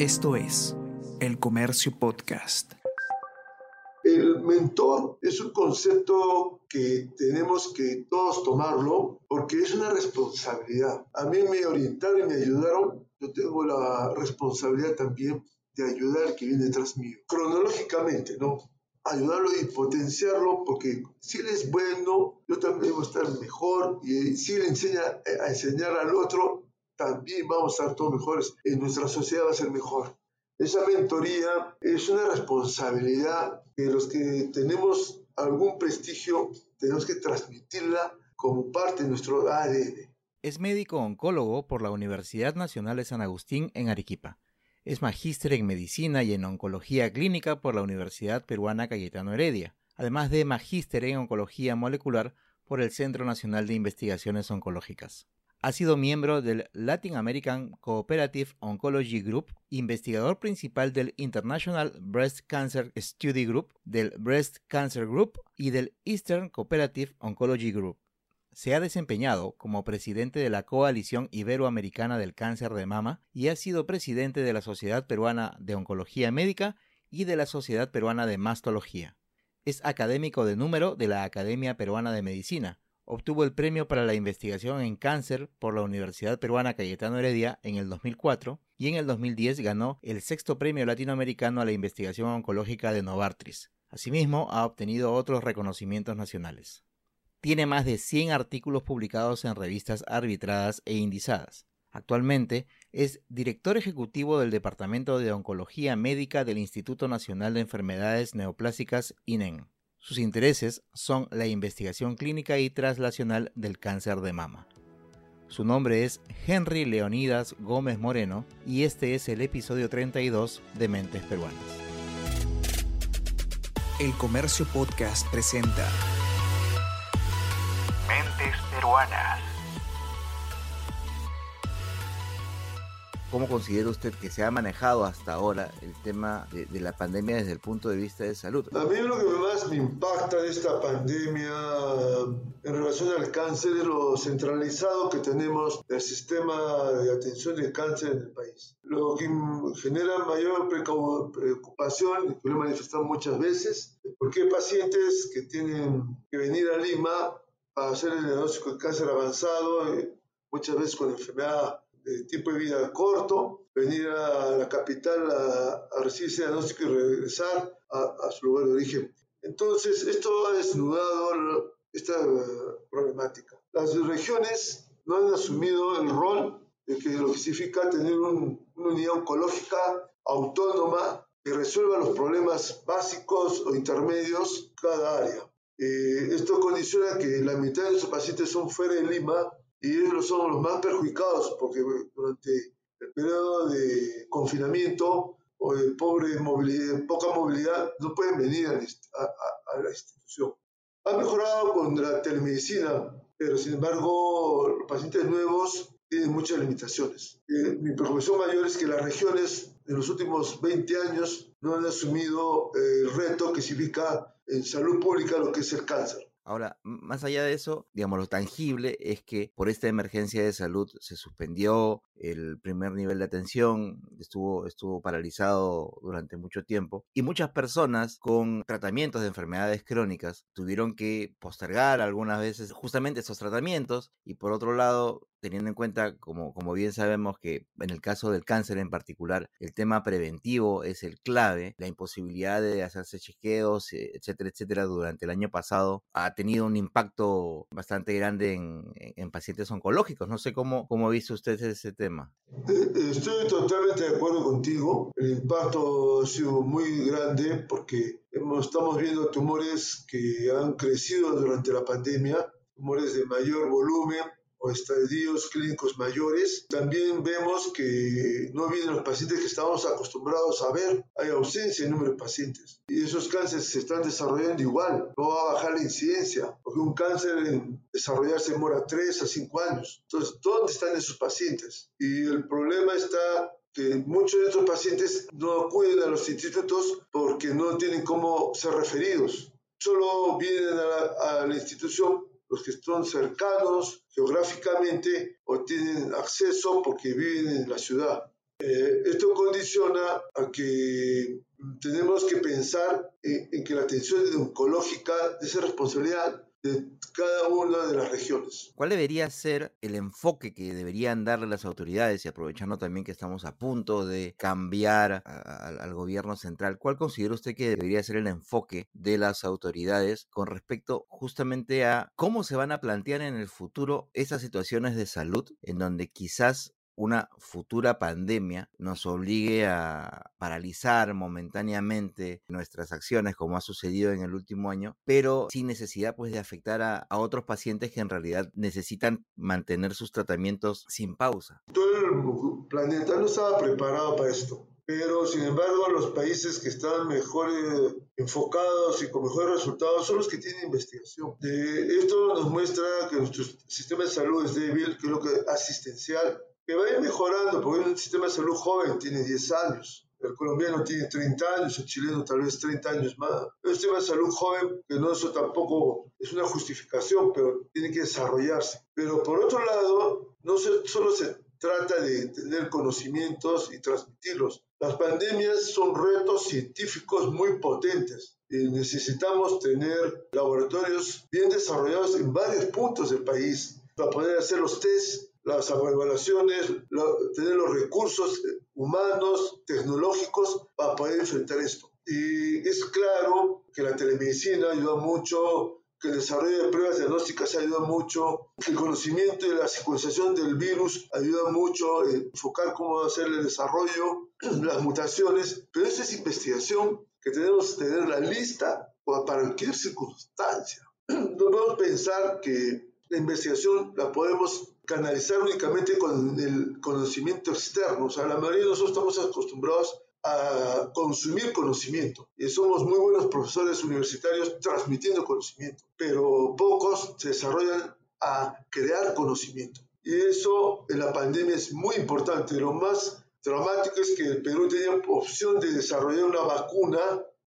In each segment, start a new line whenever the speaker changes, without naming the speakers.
Esto es El Comercio Podcast.
El mentor es un concepto que tenemos que todos tomarlo porque es una responsabilidad. A mí me orientaron y me ayudaron. Yo tengo la responsabilidad también de ayudar al que viene detrás mío. Cronológicamente, ¿no? Ayudarlo y potenciarlo porque si él es bueno, yo también voy a estar mejor y si él enseña a enseñar al otro, también vamos a estar todos mejores. En nuestra sociedad va a ser mejor. Esa mentoría es una responsabilidad que los que tenemos algún prestigio tenemos que transmitirla como parte de nuestro ADN.
Es médico oncólogo por la Universidad Nacional de San Agustín en Arequipa. Es magíster en medicina y en oncología clínica por la Universidad Peruana Cayetano Heredia, además de magíster en oncología molecular por el Centro Nacional de Investigaciones Oncológicas. Ha sido miembro del Latin American Cooperative Oncology Group, investigador principal del International Breast Cancer Study Group, del Breast Cancer Group y del Eastern Cooperative Oncology Group. Se ha desempeñado como presidente de la Coalición Iberoamericana del Cáncer de Mama y ha sido presidente de la Sociedad Peruana de Oncología Médica y de la Sociedad Peruana de Mastología. Es académico de número de la Academia Peruana de Medicina, obtuvo el premio para la investigación en cáncer por la Universidad Peruana Cayetano Heredia en el 2004 y en el 2010 ganó el sexto premio latinoamericano a la investigación oncológica de Novartis. Asimismo, ha obtenido otros reconocimientos nacionales. Tiene más de 100 artículos publicados en revistas arbitradas e indizadas. Actualmente es director ejecutivo del Departamento de Oncología Médica del Instituto Nacional de Enfermedades Neoplásicas INEN. Sus intereses son la investigación clínica y traslacional del cáncer de mama. Su nombre es Henry Leonidas Gómez Moreno y este es el episodio 32 de Mentes Peruanas.
El Comercio Podcast presenta
Mentes Peruanas.
¿Cómo considera usted que se ha manejado hasta ahora el tema de, de, la pandemia desde el punto de vista de salud?
A mí lo que más me impacta de esta pandemia en relación al cáncer es lo centralizado que tenemos del sistema de atención del cáncer en el país. Lo que genera mayor preocupación, y lo he manifestado muchas veces, es porque hay pacientes que tienen que venir a Lima a hacer el diagnóstico de cáncer avanzado, eh, muchas veces con enfermedad de tiempo de vida corto, venir a la capital a, a recibir ese diagnóstico y regresar a, a, su lugar de origen. Entonces, esto ha desnudado esta uh, problemática. Las regiones no han asumido el rol de que lo que significa tener un, una unidad oncológica autónoma que resuelva los problemas básicos o intermedios cada área. Eh, esto condiciona que la mitad de nuestros pacientes son fuera de Lima y ellos son los más perjudicados porque durante el periodo de confinamiento o de pobre movilidad, poca movilidad no pueden venir a, a, a la institución. Ha mejorado con la telemedicina, pero sin embargo los pacientes nuevos tienen muchas limitaciones. Eh, mi preocupación mayor es que las regiones en los últimos 20 años no han asumido el reto que significa en salud pública lo que es el cáncer.
Ahora, más allá de eso, digamos, lo tangible es que por esta emergencia de salud se suspendió el primer nivel de atención, estuvo, estuvo paralizado durante mucho tiempo y muchas personas con tratamientos de enfermedades crónicas tuvieron que postergar algunas veces justamente esos tratamientos y por otro lado teniendo en cuenta, como, bien sabemos, que en el caso del cáncer en particular, el tema preventivo es el clave, la imposibilidad de hacerse chequeos, etcétera, etcétera, durante el año pasado ha tenido un impacto bastante grande en, en pacientes oncológicos. No sé cómo, cómo ha visto usted ese tema.
Estoy totalmente de acuerdo contigo. El impacto ha sido muy grande porque estamos viendo tumores que han crecido durante la pandemia, tumores de mayor volumen, o estadios clínicos mayores. También vemos que no vienen los pacientes que estábamos acostumbrados a ver. Hay ausencia de número de pacientes. Y esos cánceres se están desarrollando igual. No va a bajar la incidencia, porque un cáncer en desarrollarse demora 3 a 5 años. Entonces, ¿dónde están esos pacientes? Y el problema está que muchos de estos pacientes no acuden a los institutos porque no tienen cómo ser referidos. Solo vienen a la, a la institución los que están cercanos geográficamente o tienen acceso porque viven en la ciudad. Eh, esto condiciona a que tenemos que pensar en, que la atención oncológica es responsabilidad de cada una de las regiones.
¿Cuál debería ser el enfoque que deberían darle las autoridades y aprovechando también que estamos a punto de cambiar al gobierno central? ¿Cuál considera usted que debería ser el enfoque de las autoridades con respecto justamente a cómo se van a plantear en el futuro esas situaciones de salud en donde quizás una futura pandemia nos obligue a paralizar momentáneamente nuestras acciones como ha sucedido en el último año, pero sin necesidad pues de afectar a, otros pacientes que en realidad necesitan mantener sus tratamientos sin pausa.
Todo el planeta no estaba preparado para esto. Pero, sin embargo, los países que están mejor eh, enfocados y con mejores resultados son los que tienen investigación. esto nos muestra que nuestro sistema de salud es débil, que es lo que asistencial, que va a ir mejorando, porque un sistema de salud joven tiene 10 años. El colombiano tiene 30 años, el chileno tal vez 30 años más. Un sistema de salud joven, que no eso tampoco es una justificación, pero tiene que desarrollarse. Pero por otro lado, no se, solo se trata de tener conocimientos y transmitirlos. Las pandemias son retos científicos muy potentes y necesitamos tener laboratorios bien desarrollados en varios puntos del país para poder hacer los test las evaluaciones, tener los recursos humanos, tecnológicos para poder enfrentar esto. Y es claro que la telemedicina ayuda mucho, que el desarrollo de pruebas diagnósticas ayuda mucho, que el conocimiento y la secuenciación del virus ayuda mucho, enfocar cómo hacer el desarrollo, las mutaciones, pero esa es investigación que tenemos que tener la lista para cualquier circunstancia. No podemos pensar que la investigación la podemos canalizar únicamente con el conocimiento externo. O sea, la mayoría de nosotros estamos acostumbrados a consumir conocimiento y somos muy buenos profesores universitarios transmitiendo conocimiento, pero pocos se desarrollan a crear conocimiento. Y eso en la pandemia es muy importante. Lo más dramático es que el Perú tenía opción de desarrollar una vacuna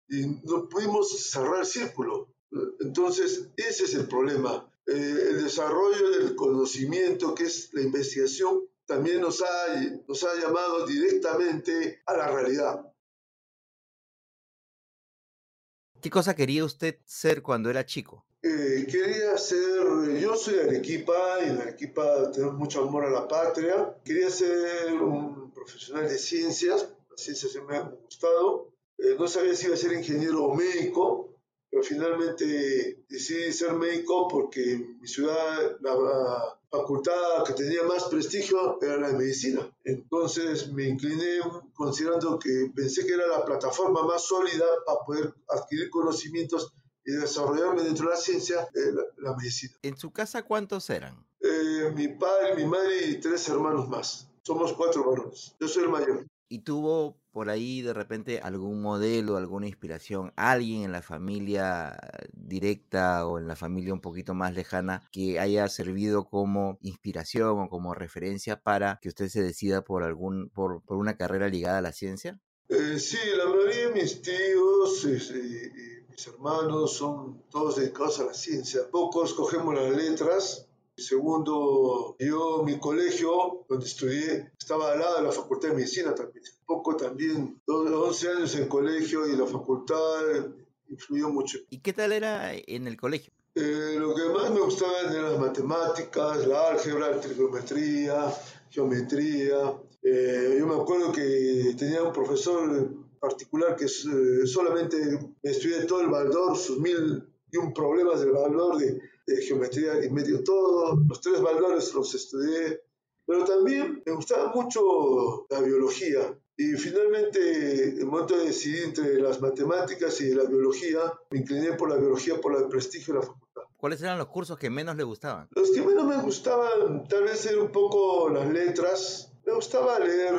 y no pudimos cerrar el círculo. Entonces, ese es el problema. Eh, el desarrollo del conocimiento, que es la investigación, también nos ha, nos ha llamado directamente a la realidad.
¿Qué cosa quería usted ser cuando era chico?
Eh, quería ser, yo soy de Arequipa y en Arequipa tenemos mucho amor a la patria. Quería ser un profesional de ciencias, las ciencias me han gustado. Eh, no sabía si iba a ser ingeniero o médico, pero finalmente decidí ser médico porque mi ciudad, la facultad que tenía más prestigio era la de medicina. Entonces me incliné considerando que pensé que era la plataforma más sólida para poder adquirir conocimientos y desarrollarme dentro de la ciencia, eh, la, medicina.
¿En su casa cuántos eran?
Eh, mi padre, mi madre y tres hermanos más. Somos cuatro varones. Yo soy el mayor.
¿Y tuvo por ahí de repente algún modelo, alguna inspiración, alguien en la familia directa o en la familia un poquito más lejana que haya servido como inspiración o como referencia para que usted se decida por algún por, por una carrera ligada a la ciencia?
Eh, sí, la mayoría de mis tíos y mis hermanos son todos dedicados a la ciencia. Pocos cogemos las letras, Segundo, yo, mi colegio, donde estudié, estaba al lado de la Facultad de Medicina también. Poco también, 11 años en colegio y la facultad influyó mucho.
¿Y qué tal era en el colegio?
Eh, lo que más me gustaba eran las matemáticas, la álgebra, la trigonometría, geometría. Eh, yo me acuerdo que tenía un profesor particular que eh, solamente me estudié todo el Baldor, sus mil y un problemas del Baldor de geometría y medio todo, los tres valores los estudié, pero también me gustaba mucho la biología. Y finalmente, en el momento de decidir entre las matemáticas y la biología, me incliné por la biología por el prestigio de la facultad.
¿Cuáles eran los cursos que menos le gustaban?
Los que menos me gustaban, tal vez eran un poco las letras. Me gustaba leer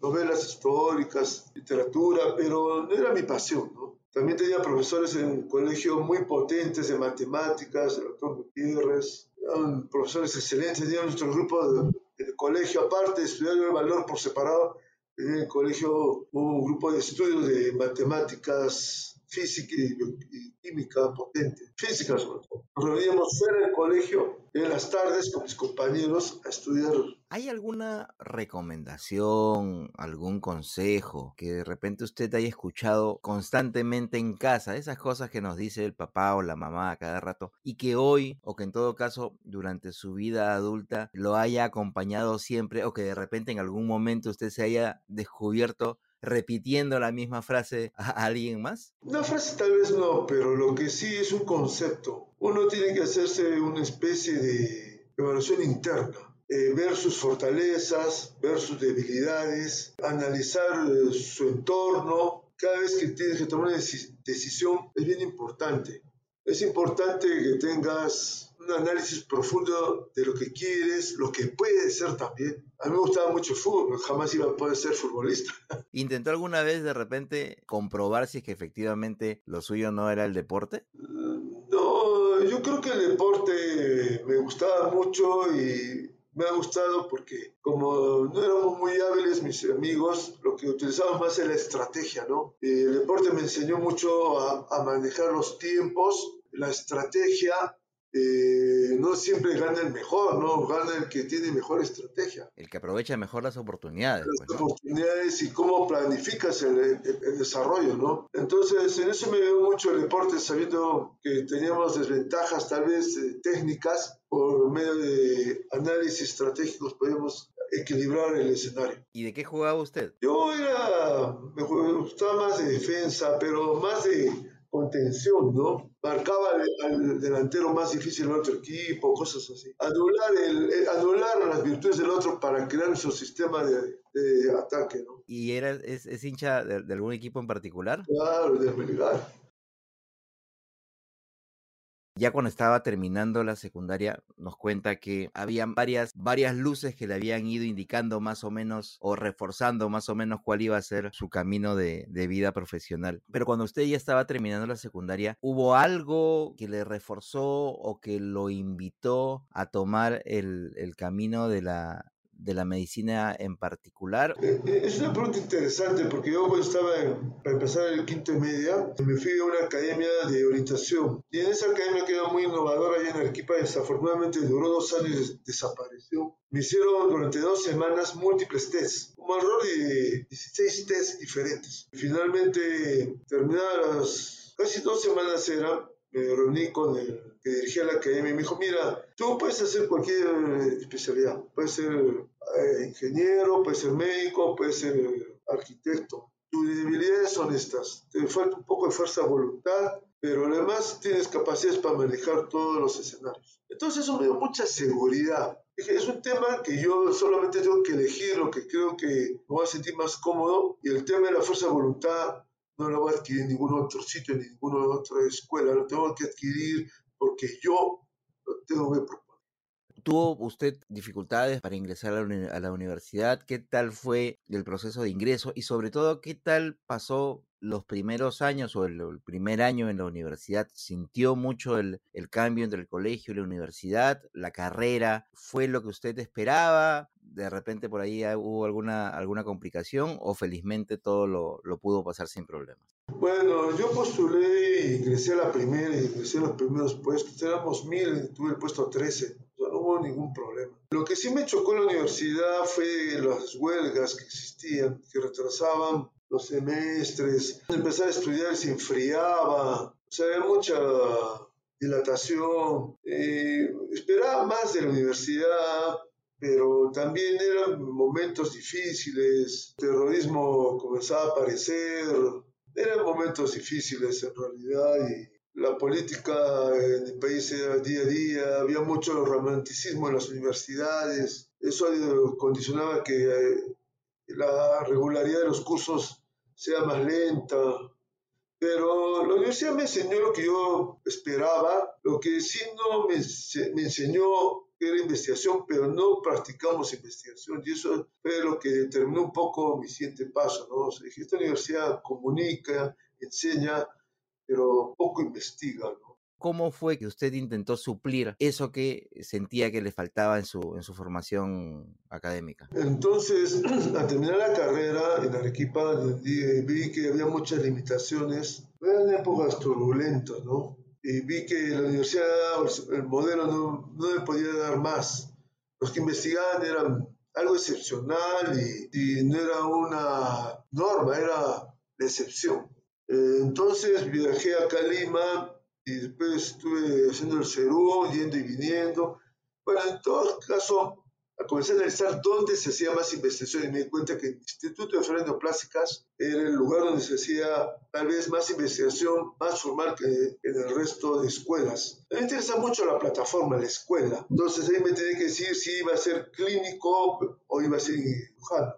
novelas históricas, literatura, pero no era mi pasión, ¿no? También tenía profesores en el colegio muy potentes de matemáticas, el doctor Gutiérrez, eran profesores excelentes, tenía nuestro grupo de, colegio, aparte de estudiar el valor por separado, tenía en el colegio un grupo de estudios de matemáticas, física y, química potente, física sobre todo. Nos reuníamos fuera del colegio en las tardes con mis compañeros a estudiar
¿Hay alguna recomendación, algún consejo que de repente usted haya escuchado constantemente en casa? Esas cosas que nos dice el papá o la mamá a cada rato y que hoy o que en todo caso durante su vida adulta lo haya acompañado siempre o que de repente en algún momento usted se haya descubierto repitiendo la misma frase a alguien más?
Una frase tal vez no, pero lo que sí es un concepto. Uno tiene que hacerse una especie de evaluación interna eh, ver sus fortalezas, ver sus debilidades, analizar eh, su entorno. Cada vez que tienes que tomar una decisión es bien importante. Es importante que tengas un análisis profundo de lo que quieres, lo que puede ser también. A mí me gustaba mucho el fútbol, jamás iba a poder ser futbolista.
¿Intentó alguna vez de repente comprobar si es que efectivamente lo suyo no era el deporte?
No, yo creo que el deporte me gustaba mucho y me ha gustado porque como no éramos muy hábiles mis amigos, lo que utilizábamos más era la estrategia, ¿no? el deporte me enseñó mucho a manejar los tiempos, la estrategia eh, no siempre gana el mejor, ¿no? Gana el que tiene mejor estrategia.
El que aprovecha mejor las oportunidades.
Las pues, oportunidades y cómo planificas el, desarrollo, ¿no? Entonces, en eso me veo mucho el deporte, sabiendo que teníamos desventajas tal vez eh, técnicas, por medio de análisis estratégicos podíamos equilibrar el escenario.
¿Y de qué jugaba usted?
Yo era, me gustaba más de defensa, pero más de contención, ¿no? Marcaba al, delantero más difícil del otro equipo, cosas así. Anular, el, anular las virtudes del otro para crear su sistema de, ataque, ¿no?
¿Y era, es, hincha de, algún equipo en particular?
Claro, del Melgar.
Ya cuando estaba terminando la secundaria, nos cuenta que habían varias, varias luces que le habían ido indicando más o menos o reforzando más o menos cuál iba a ser su camino de, vida profesional. Pero cuando usted ya estaba terminando la secundaria, ¿hubo algo que le reforzó o que lo invitó a tomar el, el camino de la, de la medicina en particular?
Eh, eh, es una pregunta interesante porque yo cuando estaba en, para empezar el quinto y media, me fui a una academia de orientación y en esa academia que era muy innovadora allá en Arequipa, desafortunadamente duró dos años y desapareció. Me hicieron durante dos semanas múltiples tests, un error de 16 tests diferentes. Finalmente, terminadas casi dos semanas era, me reuní con el que dirigía la academia me dijo, mira, tú puedes hacer cualquier especialidad, puedes ser eh, ingeniero, puedes ser médico, puedes ser arquitecto. Tus debilidades son estas, te falta un poco de fuerza de voluntad, pero además tienes capacidades para manejar todos los escenarios. Entonces eso me dio mucha seguridad. Es un tema que yo solamente tengo que elegir lo que creo que me voy a sentir más cómodo y el tema de la fuerza de voluntad no lo voy a adquirir en ningún otro sitio, en ninguna otra escuela, lo tengo que adquirir porque yo tengo que proponer.
¿Tuvo usted dificultades para ingresar a la, universidad? ¿Qué tal fue el proceso de ingreso? Y sobre todo, ¿qué tal pasó los primeros años o el, primer año en la universidad? ¿Sintió mucho el, el, cambio entre el colegio y la universidad? ¿La carrera fue lo que usted esperaba? ¿De repente por ahí hubo alguna, alguna complicación o felizmente todo lo, lo pudo pasar sin problemas?
Bueno, yo postulé y ingresé a la primera, y ingresé a los primeros puestos. Éramos mil y tuve el puesto 13. O sea, no hubo ningún problema. Lo que sí me chocó en la universidad fue las huelgas que existían, que retrasaban los semestres. Empezar a estudiar se enfriaba. O sea, había mucha dilatación. Eh, esperaba más de la universidad, pero también eran momentos difíciles. Terrorismo comenzaba a aparecer eran momentos difíciles en realidad y la política en el país era día a día, había mucho romanticismo en las universidades, eso condicionaba que eh, la regularidad de los cursos sea más lenta, pero la universidad me enseñó lo que yo esperaba, lo que sí no me, enseñó era investigación, pero no practicamos investigación y eso fue lo que determinó un poco mi siguiente paso, ¿no? Esta universidad comunica, enseña, pero poco investiga.
¿Cómo fue que usted intentó suplir eso que sentía que le faltaba en su, en su formación académica?
Entonces, al terminar la carrera en Arequipa, vi que había muchas limitaciones. Eran épocas turbulentas, ¿no? y vi que la universidad, el modelo no, no me podía dar más. Los que investigaban eran algo excepcional y, y no era una norma, era la excepción. Eh, entonces viajé a Calima y después estuve haciendo el Cerú, yendo y viniendo. Bueno, en todo caso, comencé a analizar dónde se hacía más investigación y me di cuenta que el Instituto de Plásticas era el lugar donde se hacía tal vez más investigación, más formal que en el resto de escuelas. Me interesa mucho la plataforma, la escuela. Entonces ahí me tenía que decir si iba a ser clínico o iba a ser cirujano.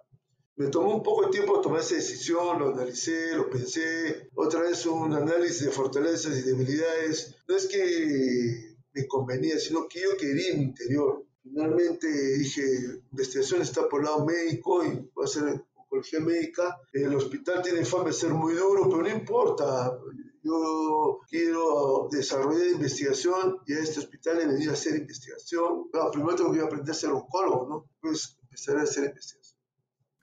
Me tomó un poco de tiempo tomar esa decisión, lo analicé, lo pensé, otra vez un análisis de fortalezas y debilidades. No es que me convenía, sino que yo quería mi interior. Finalmente dije, investigación está por el lado médico y va a ser oncología médica. El hospital tiene fama de ser muy duro, pero no importa. Yo quiero desarrollar investigación y a este hospital he venido a hacer investigación. primero tengo que aprender a ser oncólogo, ¿no? Pues empezar a hacer investigación.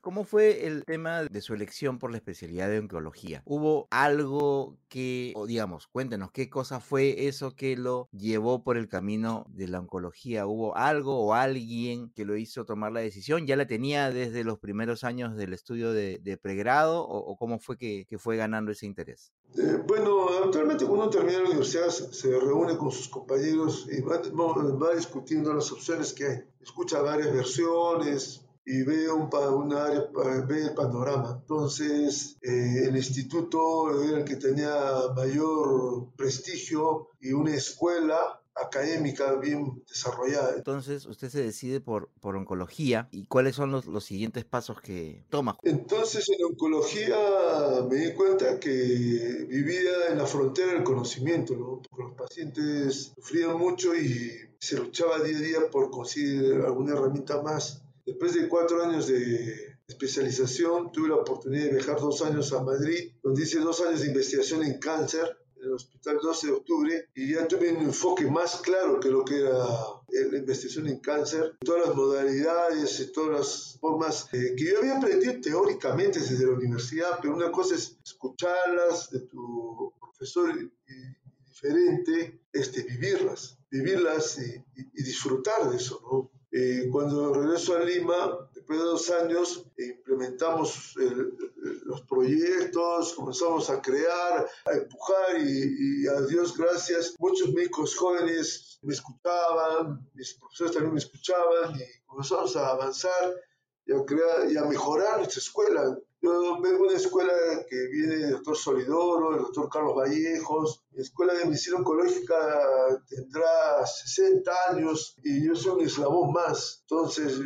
¿Cómo fue el tema de su elección por la especialidad de oncología? ¿Hubo algo que, o digamos, cuéntenos, qué cosa fue eso que lo llevó por el camino de la oncología? ¿Hubo algo o alguien que lo hizo tomar la decisión? ¿Ya la tenía desde los primeros años del estudio de, pregrado o, cómo fue que, fue ganando ese interés?
Eh, bueno, actualmente cuando uno termina la universidad se, reúne con sus compañeros y va, va discutiendo las opciones que hay. Escucha varias versiones, y veo un, un área, ve el panorama. Entonces, eh, el instituto era el que tenía mayor prestigio y una escuela académica bien desarrollada.
Entonces, usted se decide por, por oncología y cuáles son los, los siguientes pasos que toma.
Entonces, en oncología me di cuenta que vivía en la frontera del conocimiento, ¿no? Porque los pacientes sufrían mucho y se luchaba día a día por conseguir alguna herramienta más Después de cuatro años de especialización, tuve la oportunidad de viajar dos años a Madrid, donde hice dos años de investigación en cáncer en el Hospital 12 de Octubre y ya tuve un enfoque más claro que lo que era la investigación en cáncer, todas las modalidades y todas las formas eh, que yo había aprendido teóricamente desde la universidad, pero una cosa es escucharlas de tu profesor y, diferente, este, vivirlas, vivirlas y, y disfrutar de eso, ¿no? Eh, cuando regreso a Lima, después de dos años, implementamos los proyectos, comenzamos a crear, a empujar y, a Dios gracias, muchos médicos jóvenes me escuchaban, mis profesores también me escuchaban y comenzamos a avanzar y a, crear, y a mejorar nuestra escuela. Yo vengo de una escuela que viene del doctor Solidoro, el doctor Carlos Vallejos. Mi escuela de medicina oncológica tendrá 60 años y yo soy un eslabón más. Entonces,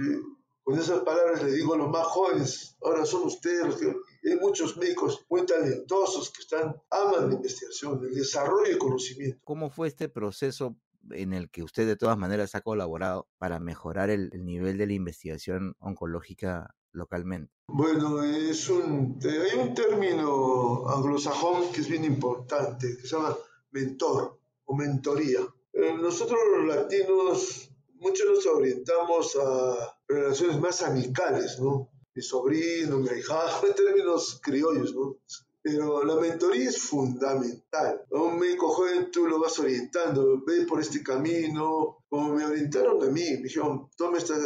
con esas palabras le digo a los más jóvenes, ahora son ustedes los que... Hay muchos médicos muy talentosos que están, aman la investigación, el desarrollo y conocimiento.
¿Cómo fue este proceso en el que usted de todas maneras ha colaborado para mejorar el nivel de la investigación oncológica localmente?
Bueno, es un, hay un término anglosajón que es bien importante, que se llama mentor o mentoría. Eh, nosotros los latinos, muchos nos orientamos a relaciones más amicales, ¿no? Mi sobrino, mi hija, en términos criollos, ¿no? Pero la mentoría es fundamental. A un médico joven tú lo vas orientando, ve por este camino, como me orientaron a mí, me dijeron, toma esta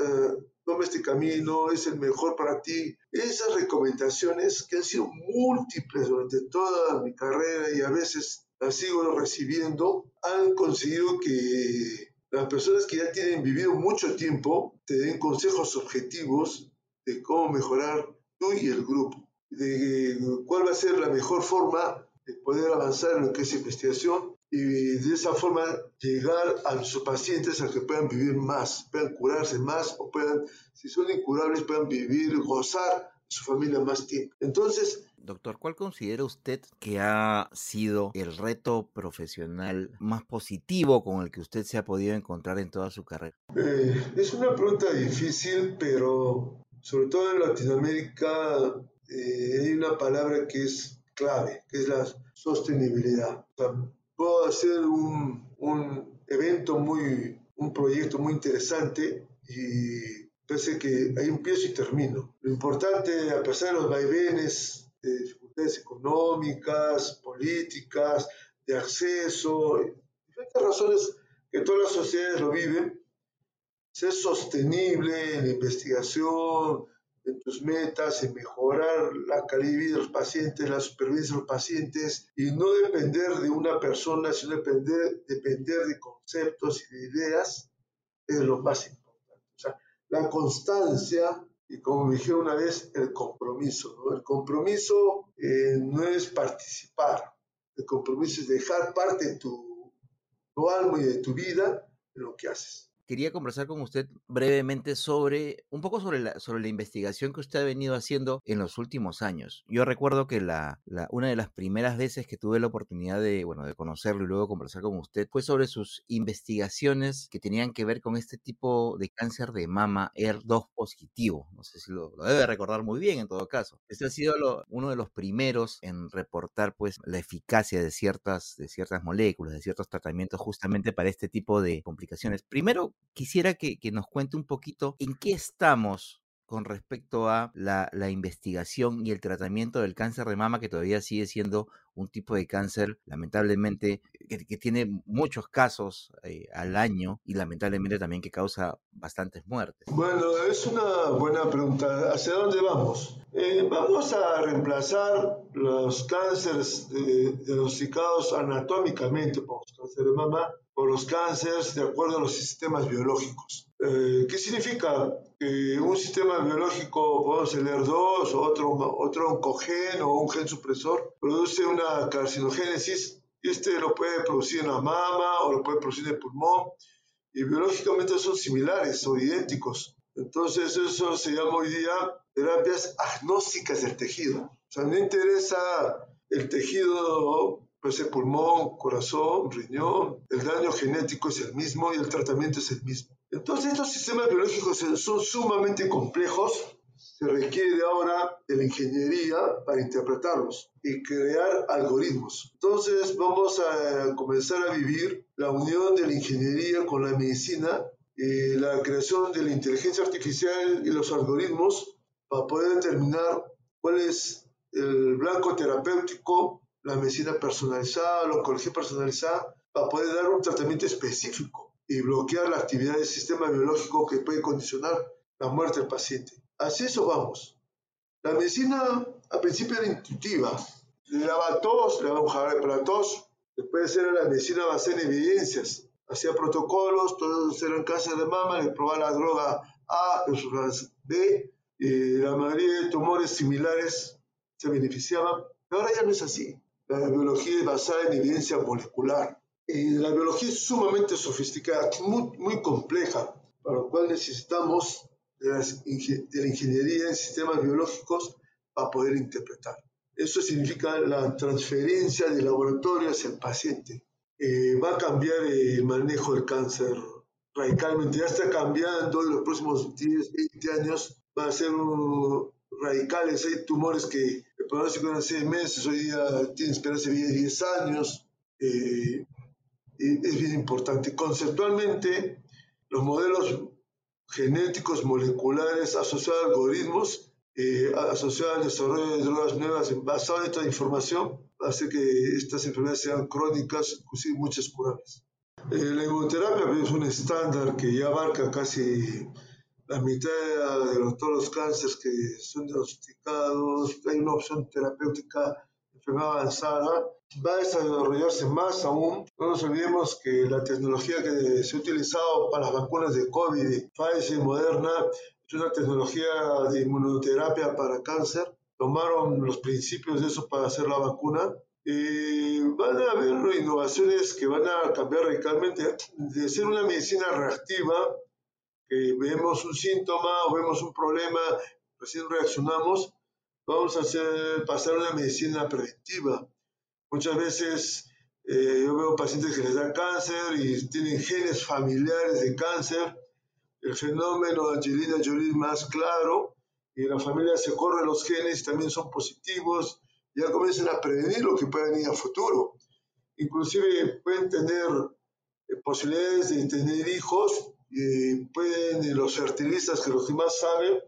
toma este camino, es el mejor para ti. Esas recomendaciones que han sido múltiples durante toda mi carrera y a veces las sigo recibiendo, han conseguido que las personas que ya tienen vivido mucho tiempo te den consejos objetivos de cómo mejorar tú y el grupo, de cuál va a ser la mejor forma de poder avanzar en lo que es investigación y de esa forma llegar a sus pacientes a que puedan vivir más, puedan curarse más o puedan, si son incurables, puedan vivir, gozar su familia más tiempo. Entonces,
Doctor, ¿cuál considera usted que ha sido el reto profesional más positivo con el que usted se ha podido encontrar en toda su carrera?
Eh, es una pregunta difícil, pero sobre todo en Latinoamérica eh, hay una palabra que es clave, que es la sostenibilidad puedo hacer un, un evento muy, un proyecto muy interesante y parece que ahí empiezo y termino. Lo importante, a pesar de los vaivenes, de dificultades económicas, políticas, de acceso, diferentes razones que todas las sociedades lo viven, ser sostenible en la investigación, en tus metas, en mejorar la calidad de vida de los pacientes, la supervivencia de los pacientes y no depender de una persona, sino depender, depender de conceptos y de ideas, es lo más importante. O sea, la constancia y como dijeron una vez, el compromiso. ¿no? El compromiso eh, no es participar, el compromiso es dejar parte de tu, tu alma y de tu vida en lo que haces
quería conversar con usted brevemente sobre, un poco sobre la, sobre la investigación que usted ha venido haciendo en los últimos años. Yo recuerdo que la, una de las primeras veces que tuve la oportunidad de, bueno, de conocerlo y luego conversar con usted fue sobre sus investigaciones que tenían que ver con este tipo de cáncer de mama ER2 positivo. No sé si lo, debe recordar muy bien en todo caso. Este ha sido uno de los primeros en reportar pues la eficacia de ciertas, de ciertas moléculas, de ciertos tratamientos justamente para este tipo de complicaciones. Primero, quisiera que, nos cuente un poquito en qué estamos con respecto a la, investigación y el tratamiento del cáncer de mama, que todavía sigue siendo un tipo de cáncer, lamentablemente, que, que tiene muchos casos eh, al año y lamentablemente también que causa bastantes muertes.
Bueno, es una buena pregunta. ¿Hacia dónde vamos? Eh, vamos a reemplazar los cánceres eh, diagnosticados anatómicamente por cáncer de mama por los cánceres de acuerdo a los sistemas biológicos. Eh, ¿Qué significa? Que un sistema biológico, podemos ER2 o otro, otro oncogen o un gen supresor, produce una carcinogénesis y este lo puede producir en la mama o lo puede producir en el pulmón y biológicamente son similares o idénticos. Entonces eso se llama hoy día terapias agnósticas del tejido. O sea, no interesa el tejido puede ser pulmón, corazón, riñón, el daño genético es el mismo y el tratamiento es el mismo. Entonces estos sistemas biológicos son sumamente complejos, se requiere ahora de la ingeniería para interpretarlos y crear algoritmos. Entonces vamos a comenzar a vivir la unión de la ingeniería con la medicina y la creación de la inteligencia artificial y los algoritmos para poder determinar cuál es el blanco terapéutico la medicina personalizada, la oncología personalizada, para poder dar un tratamiento específico y bloquear la actividad del sistema biológico que puede condicionar la muerte del paciente. Así eso vamos. La medicina al principio era intuitiva. Le daba tos, le daba un jarabe para tos. Después era la medicina basada en evidencias. Hacía protocolos, todos eran cáncer de mama, le probaba la droga A versus B. Y la mayoría de tumores similares se beneficiaban. Ahora ya no es así. La biología es basada en evidencia molecular. Y la biología es sumamente sofisticada, muy, compleja, para lo cual necesitamos de, las, de la ingeniería en sistemas biológicos para poder interpretar. Eso significa la transferencia de laboratorio hacia el paciente. Eh, va a cambiar el manejo del cáncer radicalmente. Ya está cambiando en los próximos 10, 20 años. Va a ser radicales. Hay tumores que el pronóstico eran seis meses, hoy día tienen esperanza de vida de 10 años. Eh, es bien importante. Conceptualmente, los modelos genéticos moleculares asociados a algoritmos, eh, asociados al desarrollo de drogas nuevas basadas en esta información, hace que estas enfermedades sean crónicas, inclusive muchas curables. Eh, la inmunoterapia pues, es un estándar que ya abarca casi la mitad de los, todos los cánceres que son diagnosticados, hay una opción terapéutica enfermedad avanzada, va a desarrollarse más aún. No nos olvidemos que la tecnología que se ha utilizado para las vacunas de COVID, Pfizer y Moderna, es una tecnología de inmunoterapia para cáncer. Tomaron los principios de eso para hacer la vacuna. Y van a haber innovaciones que van a cambiar radicalmente de ser una medicina reactiva vemos un síntoma o vemos un problema, recién reaccionamos, vamos a hacer, pasar una medicina preventiva. Muchas veces eh, yo veo pacientes que les da cáncer y tienen genes familiares de cáncer. El fenómeno de Angelina Jolie es más claro y la familia se corre los genes también son positivos. Ya comienzan a prevenir lo que puede venir a futuro. Inclusive pueden tener eh, posibilidades de tener hijos y pueden los fertilistas, que los que más saben,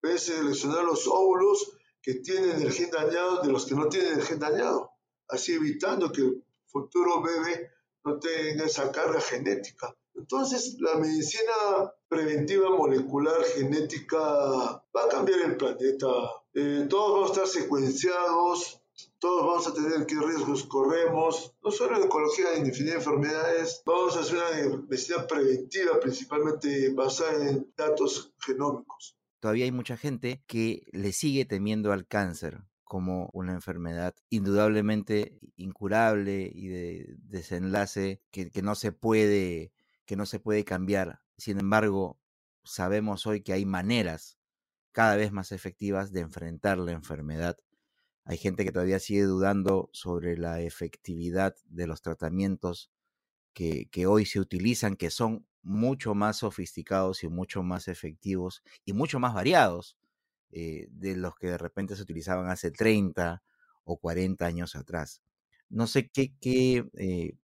pueden seleccionar los óvulos que tienen el gen dañado de los que no tienen el gen dañado, así evitando que el futuro bebé no tenga esa carga genética. Entonces, la medicina preventiva molecular genética va a cambiar el planeta. Eh, todos vamos a estar secuenciados, todos vamos a tener qué riesgos corremos, no solo en oncología, en infinidad de enfermedades, vamos a hacer una medicina preventiva principalmente basada en datos genómicos.
Todavía hay mucha gente que le sigue temiendo al cáncer como una enfermedad indudablemente incurable y de desenlace que, que no se puede que no se puede cambiar. Sin embargo, sabemos hoy que hay maneras cada vez más efectivas de enfrentar la enfermedad. Hay gente que todavía sigue dudando sobre la efectividad de los tratamientos que, que, hoy se utilizan, que son mucho más sofisticados y mucho más efectivos y mucho más variados eh, de los que de repente se utilizaban hace 30 o 40 años atrás. No sé qué, qué eh,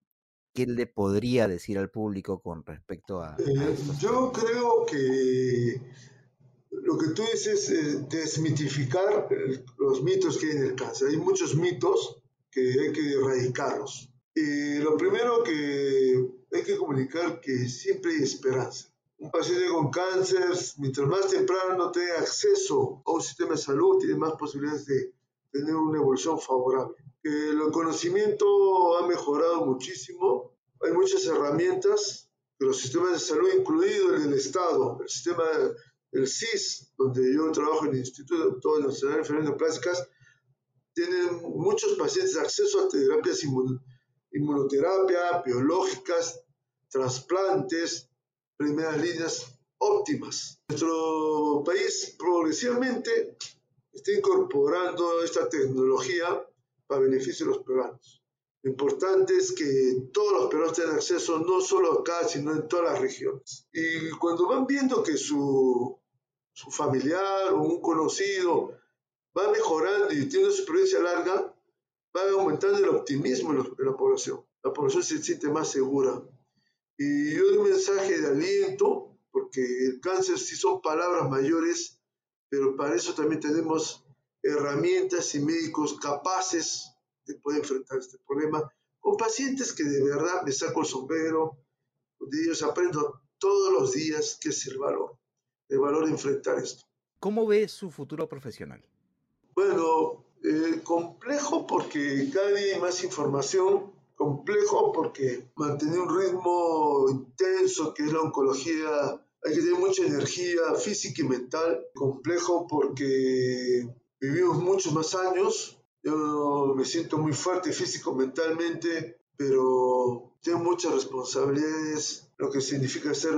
¿qué le podría decir al público con respecto a...
Eh, yo creo que lo que tú dices es desmitificar los mitos que hay en el cáncer. Hay muchos mitos que hay que erradicarlos. Y lo primero que hay que comunicar que siempre hay esperanza. Un paciente con cáncer, mientras más temprano tenga acceso a un sistema de salud, tiene más posibilidades de tener una evolución favorable. el conocimiento ha mejorado muchísimo, hay muchas herramientas que los sistemas de salud, incluido el del Estado, el sistema del CIS, donde yo trabajo en el Instituto Nacional de Enfermedades Plásticas, tienen muchos pacientes acceso a terapias inmunoterapia, biológicas, trasplantes, primeras líneas óptimas. Nuestro país progresivamente está incorporando esta tecnología para beneficio de los peruanos. Lo importante es que todos los peruanos tengan acceso no solo acá, sino en todas las regiones. Y cuando van viendo que su, su familiar o un conocido va mejorando y tiene una supervivencia larga, va aumentando el optimismo en la población. La población se siente más segura. Y yo doy un mensaje de aliento, porque el cáncer sí son palabras mayores, pero para eso también tenemos herramientas y médicos capaces de poder enfrentar este problema con pacientes que de verdad me saco el sombrero, de ellos aprendo todos los días qué es el valor, el valor de enfrentar esto.
¿Cómo ve su futuro profesional?
Bueno, eh, complejo porque cada día hay más información, complejo porque mantener un ritmo intenso que es la oncología, hay que tener mucha energía física y mental, complejo porque vivimos muchos más años, yo me siento muy fuerte físico, mentalmente, pero tengo muchas responsabilidades, lo que significa ser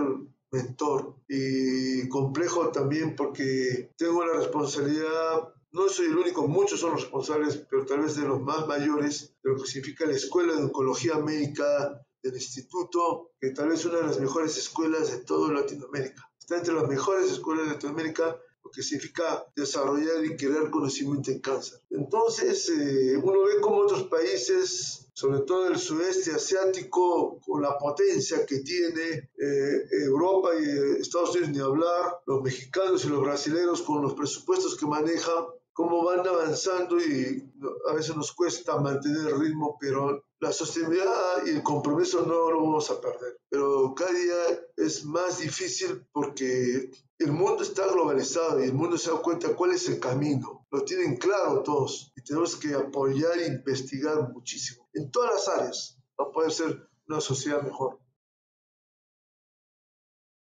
mentor y complejo también porque tengo la responsabilidad no soy el único, muchos son los responsables, pero tal vez de los más mayores, de lo que significa la Escuela de Oncología Médica del Instituto, que tal vez es una de las mejores escuelas de toda Latinoamérica. Está entre las mejores escuelas de Latinoamérica, lo que significa desarrollar y crear conocimiento en cáncer. Entonces, eh, uno ve cómo otros países, sobre todo el sudeste asiático, con la potencia que tiene eh, Europa y Estados Unidos, ni hablar, los mexicanos y los brasileños con los presupuestos que manejan, cómo van avanzando y a veces nos cuesta mantener el ritmo, pero la sostenibilidad y el compromiso no lo vamos a perder. Pero cada día es más difícil porque el mundo está globalizado y el mundo se da cuenta cuál es el camino. Lo tienen claro todos y tenemos que apoyar e investigar muchísimo en todas las áreas para poder ser una sociedad mejor.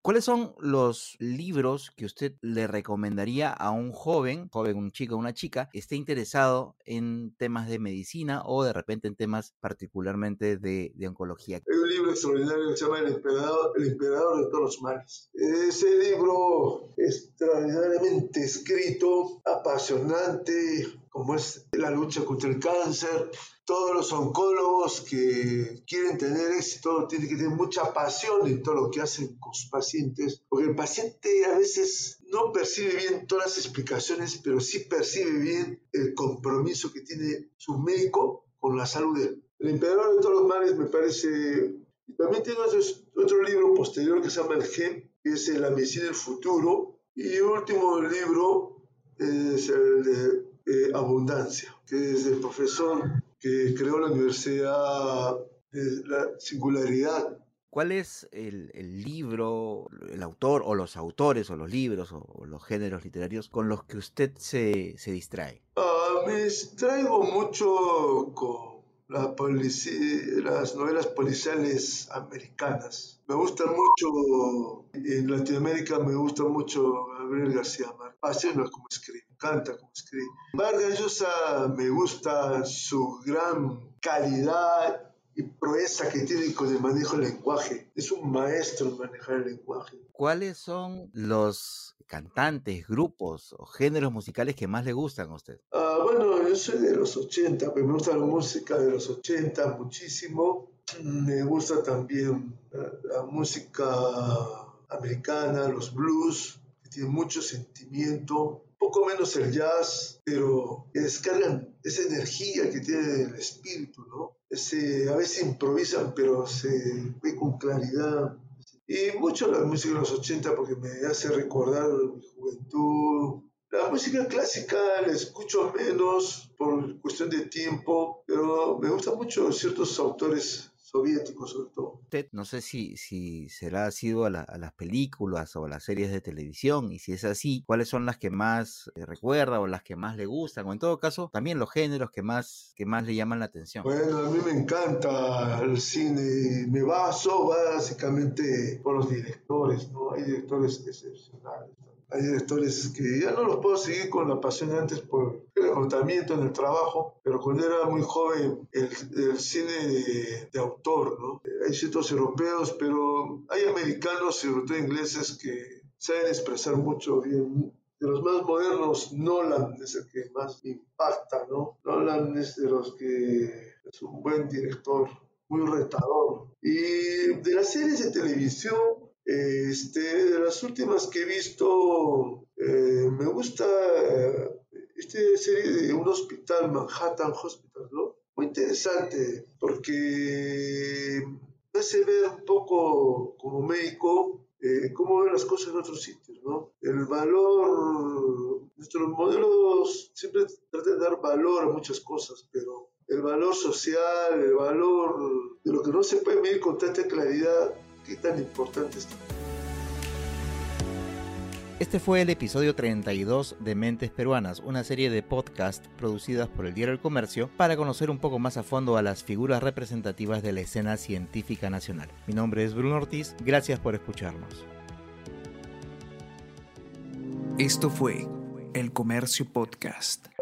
¿Cuáles son los libros que usted le recomendaría a un joven, joven, un chico, una chica, esté interesado en temas de medicina o de repente en temas particularmente de, de oncología?
Hay un libro extraordinario que se llama El Emperador, El Emperador de todos los males. Ese libro extraordinariamente escrito, apasionante, como es la lucha contra el cáncer, todos los oncólogos que quieren tener éxito tienen que tener mucha pasión en todo lo que hacen con sus pacientes, porque el paciente a veces no percibe bien todas las explicaciones, pero sí percibe bien el compromiso que tiene su médico con la salud de él. El emperador de todos los males me parece... También tiene otro, libro posterior que se llama El Gen, que es La medicina del futuro. Y último libro es el de eh, Abundancia, que es del profesor que creó la Universidad de la Singularidad
¿Cuál es el, libro, el autor o los autores o los libros o, los géneros literarios con los que usted se, se distrae?
Ah, me distraigo mucho con la las novelas policiales americanas. Me gusta mucho, en Latinoamérica me gusta mucho Gabriel García No como escribe, canta como escribe. Vargas Llosa me gusta su gran calidad y proeza que tiene con el manejo del lenguaje. Es un maestro en manejar el lenguaje.
¿Cuáles son los cantantes, grupos o géneros musicales que más le gustan a usted?
Ah, bueno, yo soy de los 80, me gusta la música de los 80 muchísimo. Me gusta también la, música americana, los blues, que tienen mucho sentimiento, poco menos el jazz, pero que descargan esa energía que tiene el espíritu, ¿no? a veces improvisan, pero se ve con claridad. Y mucho la música de los 80 porque me hace recordar mi juventud. La música clásica la escucho menos por cuestión de tiempo, pero me gustan mucho ciertos autores soviéticos sobre todo.
Usted no sé si, si será sido a, las películas o a las series de televisión y si es así, ¿cuáles son las que más eh, recuerda o las que más le gustan? O en todo caso, también los géneros que más, que más le llaman la atención.
Bueno, a mí me encanta el cine, me baso básicamente por los directores, ¿no? Hay directores excepcionales hay directores que ya no los puedo seguir con la pasión antes por el agotamiento en el trabajo, pero cuando era muy joven el, cine de, autor, ¿no? Hay ciertos europeos, pero hay americanos y sobre todo ingleses que saben expresar mucho bien. De los más modernos, Nolan es el que más impacta, ¿no? Nolan es de los que es un buen director, muy retador. Y de las series de televisión, este, de las últimas que he visto, eh, me gusta eh, esta serie de un hospital, Manhattan Hospital, ¿no? Muy interesante, porque me hace ver un poco como médico eh, cómo ven las cosas en otros sitios, ¿no? El valor, nuestros modelos siempre tratan de dar valor a muchas cosas, pero el valor social, el valor de lo que no se puede medir con tanta claridad, qué tan importante está.
Este fue el episodio 32 de Mentes Peruanas, una serie de podcasts producidas por el Diario El Comercio para conocer un poco más a fondo a las figuras representativas de la escena científica nacional. Mi nombre es Bruno Ortiz, gracias por escucharnos.
Esto fue El Comercio Podcast.